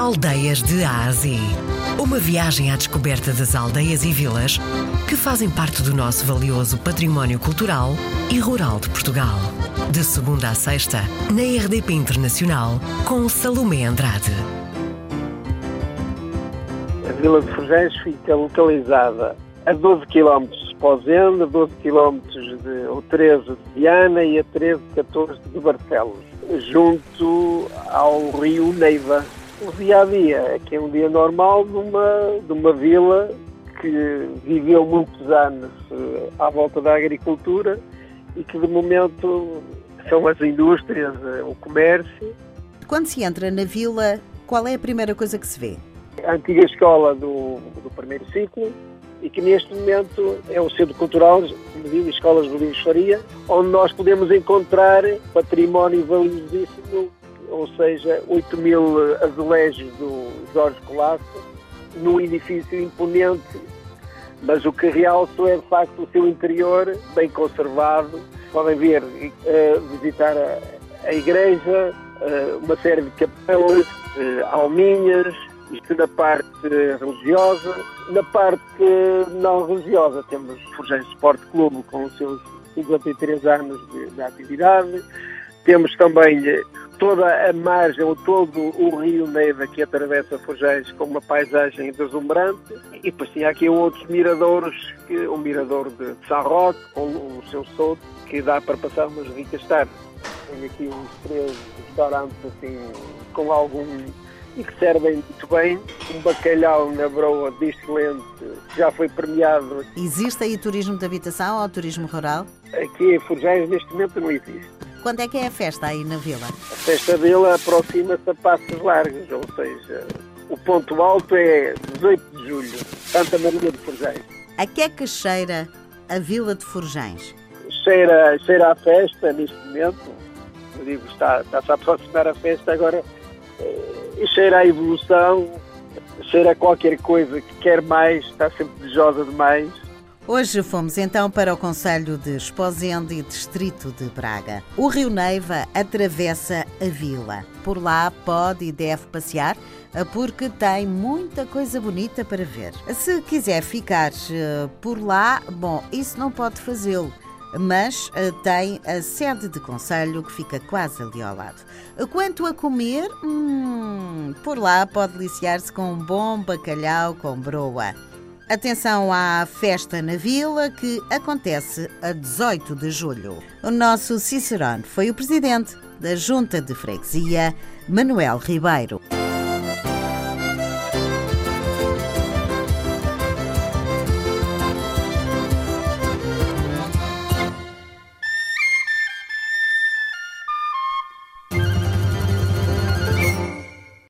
Aldeias de Ásia. Uma viagem à descoberta das aldeias e vilas que fazem parte do nosso valioso património cultural e rural de Portugal. De segunda a sexta, na RDP Internacional, com Salomé Andrade. A Vila de Forjães fica localizada a 12 km de Pozende, a 12 km de, ou 13 de Viana e a 13, 14 de Barcelos, junto ao rio Neiva. O dia a dia aqui é um dia normal de uma, de uma vila que viveu muitos anos eh, à volta da agricultura e que de momento são as indústrias, eh, o comércio. Quando se entra na vila, qual é a primeira coisa que se vê? A antiga escola do, do primeiro ciclo e que neste momento é o Centro Cultural de Escolas de Linhos Faria, onde nós podemos encontrar património valiosíssimo ou seja, 8 mil azulejos do Jorge Colasso, num edifício imponente, mas o que realço é de facto o seu interior bem conservado. Podem ver, uh, visitar a, a igreja, uh, uma série de capelas, uh, alminhas, isto na parte religiosa. Na parte não religiosa temos o Forjães Sport Clube com os seus 53 anos de, de atividade. Temos também toda a margem, ou todo o rio Neiva que atravessa Forjães com uma paisagem deslumbrante e depois tinha aqui outros miradouros, que, o mirador de São Roque com o seu solto, que dá para passar umas ricas tardes. Tem aqui uns três restaurantes assim com algum e que servem muito bem. Um bacalhau na broa de excelente, já foi premiado. Existe aí turismo de habitação ou turismo rural? Aqui em Forjães neste momento não existe. Quando é que é a festa aí na vila? A festa vila aproxima-se a passos largos, ou seja, o ponto alto é 18 de julho, Santa Maria de Forjães. A que é que cheira a vila de Forjães? Cheira, cheira a festa neste momento, eu digo, está, está-se a aproximar a festa agora, e cheira a evolução, cheira a qualquer coisa que quer mais, está sempre desejosa de mais Hoje fomos então para o Conselho de Esposende e Distrito de Braga. O Rio Neiva atravessa a vila. Por lá pode e deve passear porque tem muita coisa bonita para ver. Se quiser ficar eh, por lá, bom, isso não pode fazê-lo mas uh, tem a sede de conselho que fica quase ali ao lado. Quanto a comer, hum, por lá pode deliciar-se com um bom bacalhau com broa. Atenção à festa na vila que acontece a 18 de julho. O nosso Cicerone foi o presidente da Junta de Freguesia, Manuel Ribeiro.